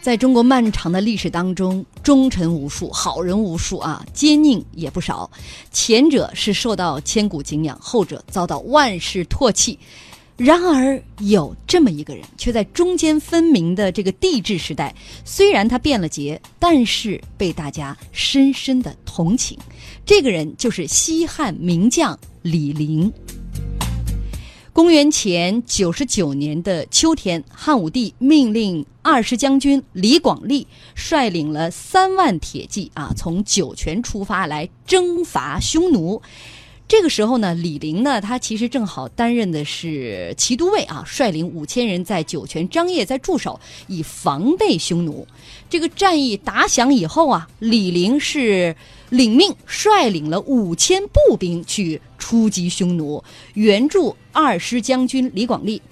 在中国漫长的历史当中，忠臣无数，好人无数啊，奸佞也不少。前者是受到千古敬仰，后者遭到万世唾弃。然而，有这么一个人，却在中间分明的这个帝制时代，虽然他变了节，但是被大家深深的同情。这个人就是西汉名将李陵。公元前九十九年的秋天，汉武帝命令二师将军李广利率领了三万铁骑啊，从酒泉出发来征伐匈奴。这个时候呢，李陵呢，他其实正好担任的是骑都尉啊，率领五千人在酒泉张掖在驻守，以防备匈奴。这个战役打响以后啊，李陵是领命率领了五千步兵去出击匈奴，援助二师将军李广利。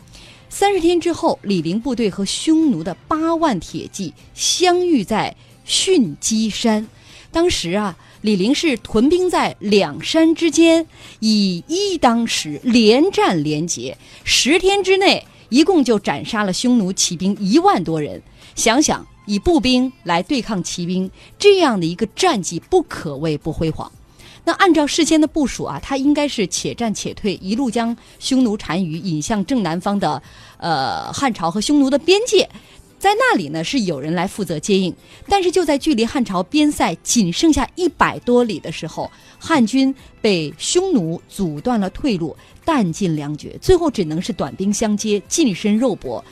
三十天之后，李陵部队和匈奴的八万铁骑相遇在巽基山。当时啊。李陵是屯兵在两山之间，以一当十，连战连捷，十天之内，一共就斩杀了匈奴骑兵一万多人。想想以步兵来对抗骑兵，这样的一个战绩，不可谓不辉煌。那按照事先的部署啊，他应该是且战且退，一路将匈奴单于引向正南方的，呃，汉朝和匈奴的边界。在那里呢，是有人来负责接应，但是就在距离汉朝边塞仅剩下一百多里的时候，汉军被匈奴阻断了退路，弹尽粮绝，最后只能是短兵相接，近身肉搏。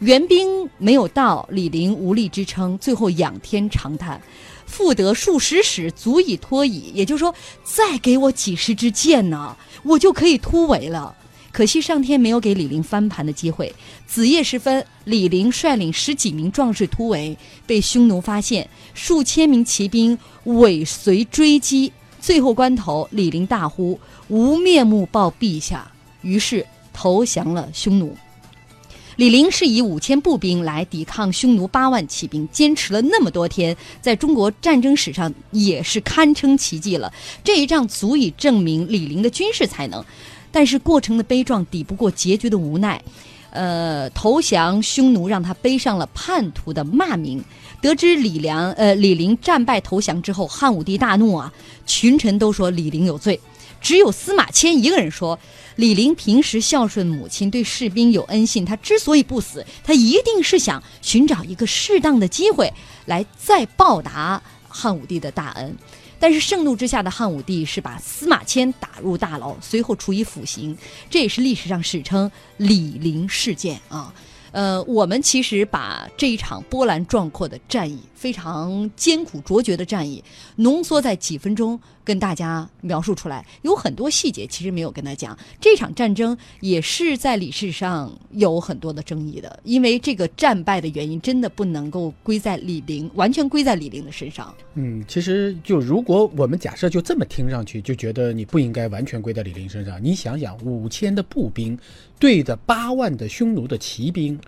援兵没有到，李陵无力支撑，最后仰天长叹：“复得数十矢，足以托矣。”也就是说，再给我几十支箭呢，我就可以突围了。可惜上天没有给李陵翻盘的机会。子夜时分，李陵率领十几名壮士突围，被匈奴发现，数千名骑兵尾随追击。最后关头，李陵大呼：“无面目报陛下！”于是投降了匈奴。李陵是以五千步兵来抵抗匈奴八万骑兵，坚持了那么多天，在中国战争史上也是堪称奇迹了。这一仗足以证明李陵的军事才能。但是过程的悲壮抵不过结局的无奈，呃，投降匈奴让他背上了叛徒的骂名。得知李良呃李陵战败投降之后，汉武帝大怒啊，群臣都说李陵有罪，只有司马迁一个人说，李陵平时孝顺母亲，对士兵有恩信，他之所以不死，他一定是想寻找一个适当的机会来再报答汉武帝的大恩。但是盛怒之下的汉武帝是把司马迁打入大牢，随后处以腐刑，这也是历史上史称李陵事件啊。呃，我们其实把这一场波澜壮阔的战役，非常艰苦卓绝的战役，浓缩在几分钟跟大家描述出来，有很多细节其实没有跟他讲。这场战争也是在历史上有很多的争议的，因为这个战败的原因真的不能够归在李陵，完全归在李陵的身上。嗯，其实就如果我们假设就这么听上去，就觉得你不应该完全归在李陵身上。你想想，五千的步兵。对着八万的匈奴的骑兵，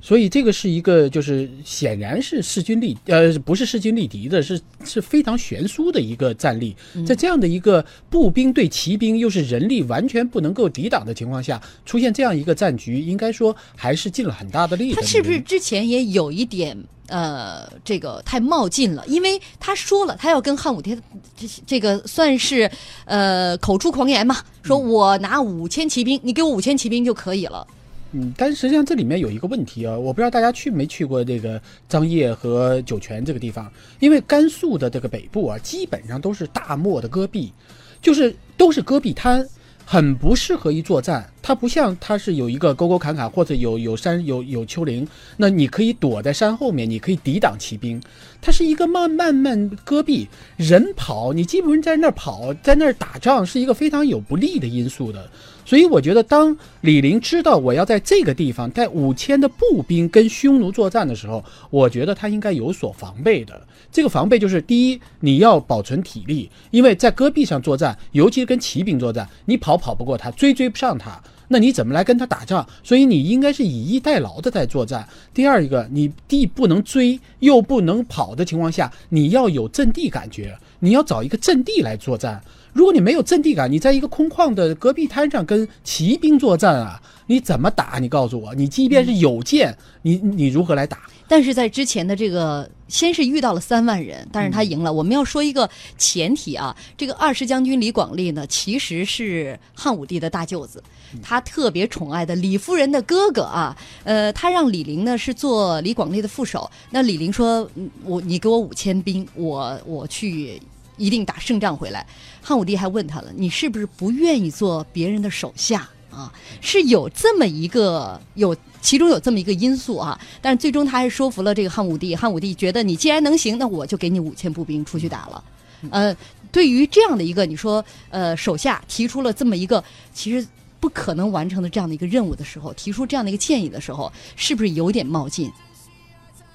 所以这个是一个，就是显然是势均力，呃，不是势均力敌的，是是非常悬殊的一个战力。在这样的一个步兵对骑兵又是人力完全不能够抵挡的情况下，出现这样一个战局，应该说还是尽了很大的力。他是不是之前也有一点？呃，这个太冒进了，因为他说了，他要跟汉武帝这这个算是呃口出狂言嘛，说我拿五千骑兵，你给我五千骑兵就可以了。嗯，但实际上这里面有一个问题啊，我不知道大家去没去过这个张掖和酒泉这个地方，因为甘肃的这个北部啊，基本上都是大漠的戈壁，就是都是戈壁滩。很不适合于作战，它不像它是有一个沟沟坎坎或者有有山有有丘陵，那你可以躲在山后面，你可以抵挡骑兵。它是一个慢慢慢戈壁，人跑，你基本上在那儿跑，在那儿打仗是一个非常有不利的因素的。所以我觉得，当李陵知道我要在这个地方带五千的步兵跟匈奴作战的时候，我觉得他应该有所防备的。这个防备就是：第一，你要保存体力，因为在戈壁上作战，尤其是跟骑兵作战，你跑跑不过他，追追不上他。那你怎么来跟他打仗？所以你应该是以逸待劳的在作战。第二一个，你既不能追又不能跑的情况下，你要有阵地感觉。你要找一个阵地来作战。如果你没有阵地感，你在一个空旷的戈壁滩上跟骑兵作战啊，你怎么打？你告诉我，你即便是有剑，你你如何来打？但是在之前的这个，先是遇到了三万人，但是他赢了。我们要说一个前提啊，这个二世将军李广利呢，其实是汉武帝的大舅子，他特别宠爱的李夫人的哥哥啊。呃，他让李陵呢是做李广利的副手。那李陵说：“嗯我你给我五千兵，我我去一定打胜仗回来。”汉武帝还问他了：“你是不是不愿意做别人的手下？”啊，是有这么一个有，其中有这么一个因素啊，但是最终他还是说服了这个汉武帝。汉武帝觉得你既然能行，那我就给你五千步兵出去打了。呃，对于这样的一个你说呃手下提出了这么一个其实不可能完成的这样的一个任务的时候，提出这样的一个建议的时候，是不是有点冒进？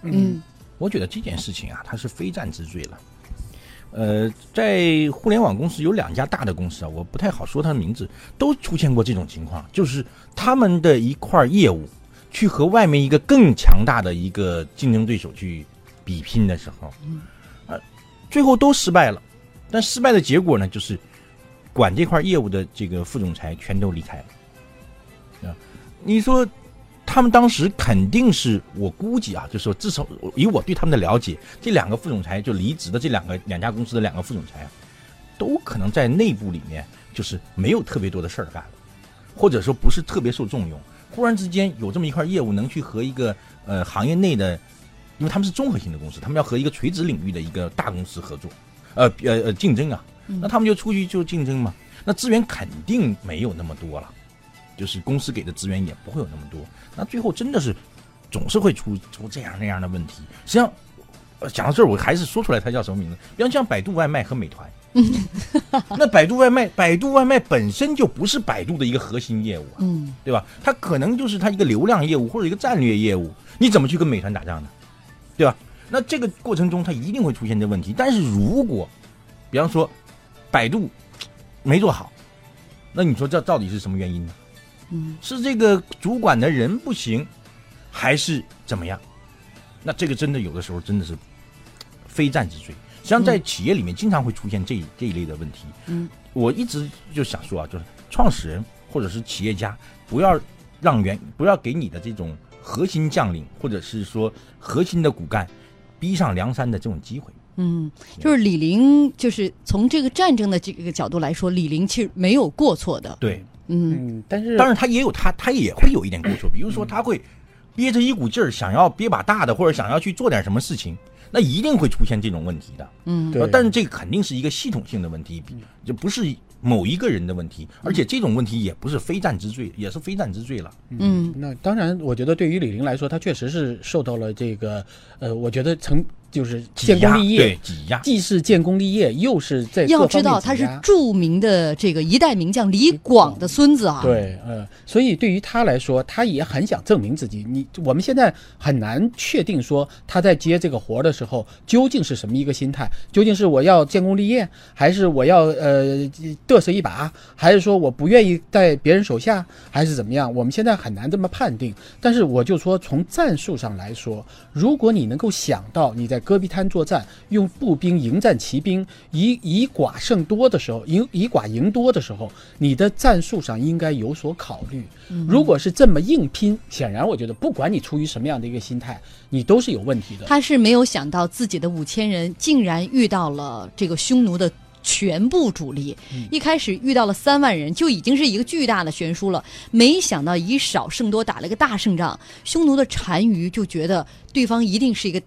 嗯，我觉得这件事情啊，它是非战之罪了。呃，在互联网公司有两家大的公司啊，我不太好说它的名字，都出现过这种情况，就是他们的一块业务去和外面一个更强大的一个竞争对手去比拼的时候，呃，最后都失败了。但失败的结果呢，就是管这块业务的这个副总裁全都离开了。啊，你说？他们当时肯定是我估计啊，就是说至少以我对他们的了解，这两个副总裁就离职的这两个两家公司的两个副总裁，都可能在内部里面就是没有特别多的事儿干了，或者说不是特别受重用。忽然之间有这么一块业务能去和一个呃行业内的，因为他们是综合性的公司，他们要和一个垂直领域的一个大公司合作，呃呃呃竞争啊，那他们就出去就竞争嘛，那资源肯定没有那么多了。就是公司给的资源也不会有那么多，那最后真的是总是会出出这样那样的问题。实际上，讲到这儿，我还是说出来它叫什么名字？比方像百度外卖和美团，那百度外卖，百度外卖本身就不是百度的一个核心业务啊，嗯，对吧？它可能就是它一个流量业务或者一个战略业务，你怎么去跟美团打仗呢？对吧？那这个过程中它一定会出现这问题。但是如果，比方说百度没做好，那你说这到底是什么原因呢？嗯，是这个主管的人不行，还是怎么样？那这个真的有的时候真的是非战之罪。实际上，在企业里面经常会出现这这一类的问题。嗯，我一直就想说啊，就是创始人或者是企业家，不要让员不要给你的这种核心将领或者是说核心的骨干逼上梁山的这种机会。嗯，就是李陵，就是从这个战争的这个角度来说，李陵其实没有过错的。对。嗯，嗯，但是当然，他也有他，他也会有一点过错，比如说他会憋着一股劲儿，想要憋把大的，或者想要去做点什么事情，那一定会出现这种问题的。嗯，对但是这个肯定是一个系统性的问题，就不是某一个人的问题，而且这种问题也不是非战之罪，也是非战之罪了。嗯，那当然，我觉得对于李玲来说，她确实是受到了这个，呃，我觉得成就是建功立业对，挤压，既是建功立业，又是在要知道他是著名的这个一代名将李广的孙子啊。，对，呃，所以对于他来说，他也很想证明自己。你我们现在很难确定说他在接这个活的时候究竟是什么一个心态，究竟是我要建功立业，还是我要呃嘚瑟一把，还是说我不愿意在别人手下，还是怎么样？我们现在很难这么判定。但是我就说，从战术上来说，如果你能够想到你在戈壁滩作战，用步兵迎战骑兵，以以寡胜多的时候，以以寡赢多的时候，你的战术上应该有所考虑。如果是这么硬拼，显然我觉得不管你出于什么样的一个心态，你都是有问题的。他是没有想到自己的五千人竟然遇到了这个匈奴的。全部主力，一开始遇到了三万人，就已经是一个巨大的悬殊了。没想到以少胜多，打了一个大胜仗。匈奴的单于就觉得对方一定是一个，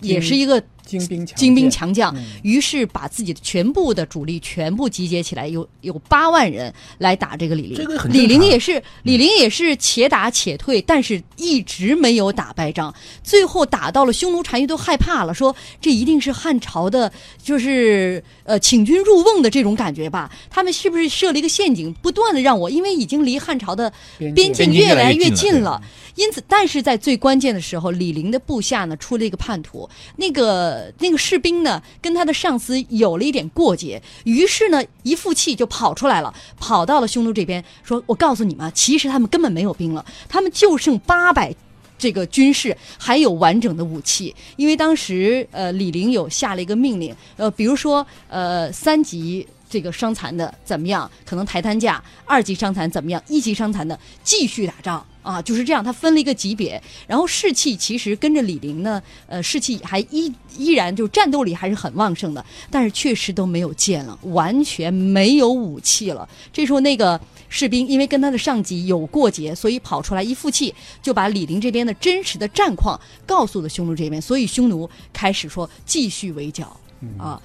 也是一个精兵强精兵强将，于是把自己的全部的主力全部集结起来，有有八万人来打这个李陵。这个很李陵也是李陵也是且打且退，但是一直没有打败仗。最后打到了匈奴单于都害怕了，说这一定是汉朝的，就是呃请君入瓮的这种感觉吧？他们是不是设了一个陷阱，不断的让我，因为已经离汉朝的边边境越来来越近了对近了。因此，但是在最关键的时候，李陵的部下呢出了一个叛徒，那个那个士兵呢跟他的上司有了一点过节，于是呢一负气就跑出来了，跑到了匈奴这边，说：“我告诉你们，其实他们根本没有兵了，他们就剩八百。”这个军士还有完整的武器，因为当时呃李陵有下了一个命令，呃比如说呃三级这个伤残的怎么样，可能抬担架；二级伤残怎么样，一级伤残的继续打仗。啊，就是这样，他分了一个级别，然后士气其实跟着李陵呢，呃，士气还依依然就战斗力还是很旺盛的，但是确实都没有剑了，完全没有武器了。这时候那个士兵因为跟他的上级有过节，所以跑出来一负气，就把李陵这边的真实的战况告诉了匈奴这边，所以匈奴开始说继续围剿啊，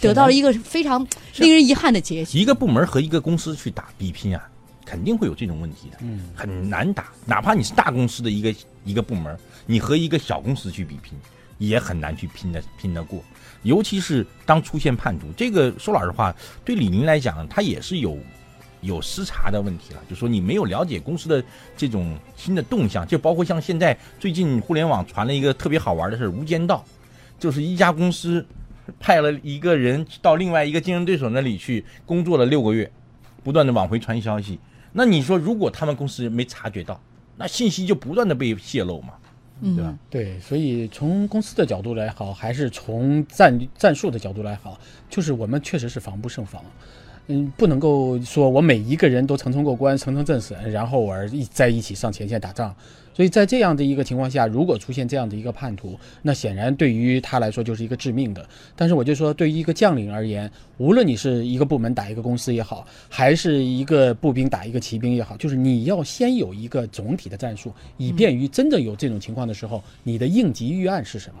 得到了一个非常令人遗憾的结局。一个部门和一个公司去打比拼啊。肯定会有这种问题的，嗯，很难打。哪怕你是大公司的一个一个部门，你和一个小公司去比拼，也很难去拼的拼得过。尤其是当出现叛徒，这个说老实话，对李宁来讲，他也是有有失察的问题了。就说你没有了解公司的这种新的动向，就包括像现在最近互联网传了一个特别好玩的事，无间道，就是一家公司派了一个人到另外一个竞争对手那里去工作了六个月，不断的往回传消息。那你说，如果他们公司没察觉到，那信息就不断的被泄露嘛，对吧？对，所以从公司的角度来好，还是从战战术的角度来好，就是我们确实是防不胜防。嗯，不能够说我每一个人都层层过关、层层政审，然后而一在一起上前线打仗。所以在这样的一个情况下，如果出现这样的一个叛徒，那显然对于他来说就是一个致命的。但是我就说，对于一个将领而言，无论你是一个部门打一个公司也好，还是一个步兵打一个骑兵也好，就是你要先有一个总体的战术，以便于真的有这种情况的时候，你的应急预案是什么。